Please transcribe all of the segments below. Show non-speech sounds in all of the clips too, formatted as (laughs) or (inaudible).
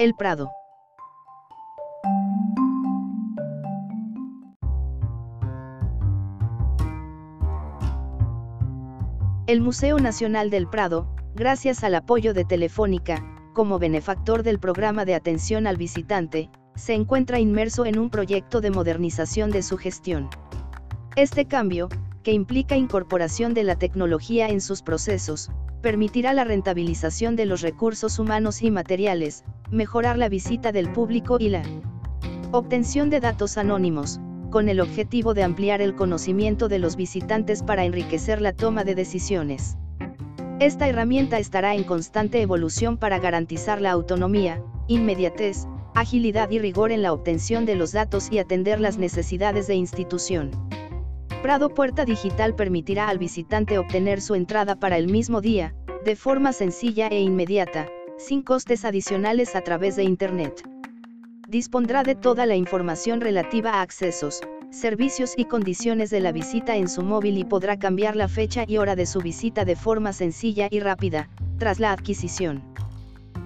El Prado. El Museo Nacional del Prado, gracias al apoyo de Telefónica, como benefactor del programa de atención al visitante, se encuentra inmerso en un proyecto de modernización de su gestión. Este cambio, que implica incorporación de la tecnología en sus procesos, permitirá la rentabilización de los recursos humanos y materiales, mejorar la visita del público y la obtención de datos anónimos, con el objetivo de ampliar el conocimiento de los visitantes para enriquecer la toma de decisiones. Esta herramienta estará en constante evolución para garantizar la autonomía, inmediatez, agilidad y rigor en la obtención de los datos y atender las necesidades de institución. Prado Puerta Digital permitirá al visitante obtener su entrada para el mismo día, de forma sencilla e inmediata, sin costes adicionales a través de Internet. Dispondrá de toda la información relativa a accesos, servicios y condiciones de la visita en su móvil y podrá cambiar la fecha y hora de su visita de forma sencilla y rápida, tras la adquisición.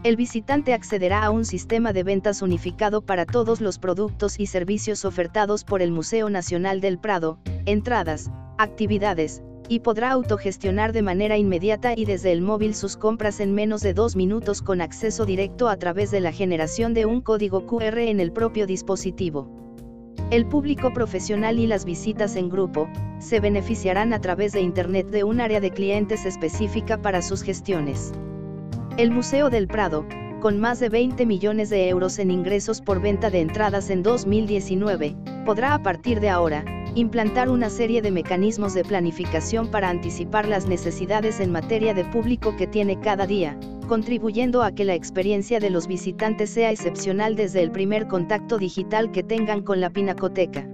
El visitante accederá a un sistema de ventas unificado para todos los productos y servicios ofertados por el Museo Nacional del Prado, entradas, actividades, y podrá autogestionar de manera inmediata y desde el móvil sus compras en menos de dos minutos con acceso directo a través de la generación de un código QR en el propio dispositivo. El público profesional y las visitas en grupo, se beneficiarán a través de Internet de un área de clientes específica para sus gestiones. El Museo del Prado, con más de 20 millones de euros en ingresos por venta de entradas en 2019, podrá a partir de ahora, implantar una serie de mecanismos de planificación para anticipar las necesidades en materia de público que tiene cada día, contribuyendo a que la experiencia de los visitantes sea excepcional desde el primer contacto digital que tengan con la pinacoteca.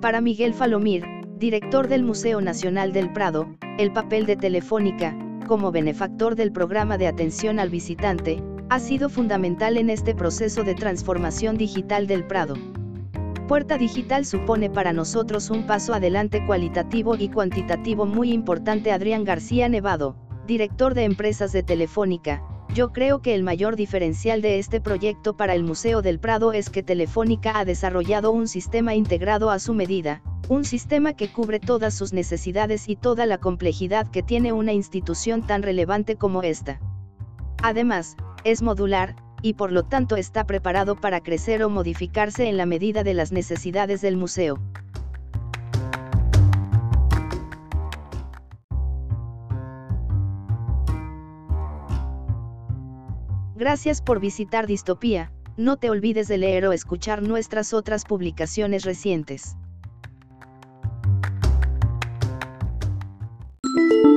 Para Miguel Falomir, director del Museo Nacional del Prado, el papel de Telefónica, como benefactor del programa de atención al visitante, ha sido fundamental en este proceso de transformación digital del Prado. Puerta Digital supone para nosotros un paso adelante cualitativo y cuantitativo muy importante. Adrián García Nevado, director de empresas de Telefónica, yo creo que el mayor diferencial de este proyecto para el Museo del Prado es que Telefónica ha desarrollado un sistema integrado a su medida, un sistema que cubre todas sus necesidades y toda la complejidad que tiene una institución tan relevante como esta. Además, es modular, y por lo tanto está preparado para crecer o modificarse en la medida de las necesidades del museo. Gracias por visitar Distopía, no te olvides de leer o escuchar nuestras otras publicaciones recientes. Thank (laughs) you.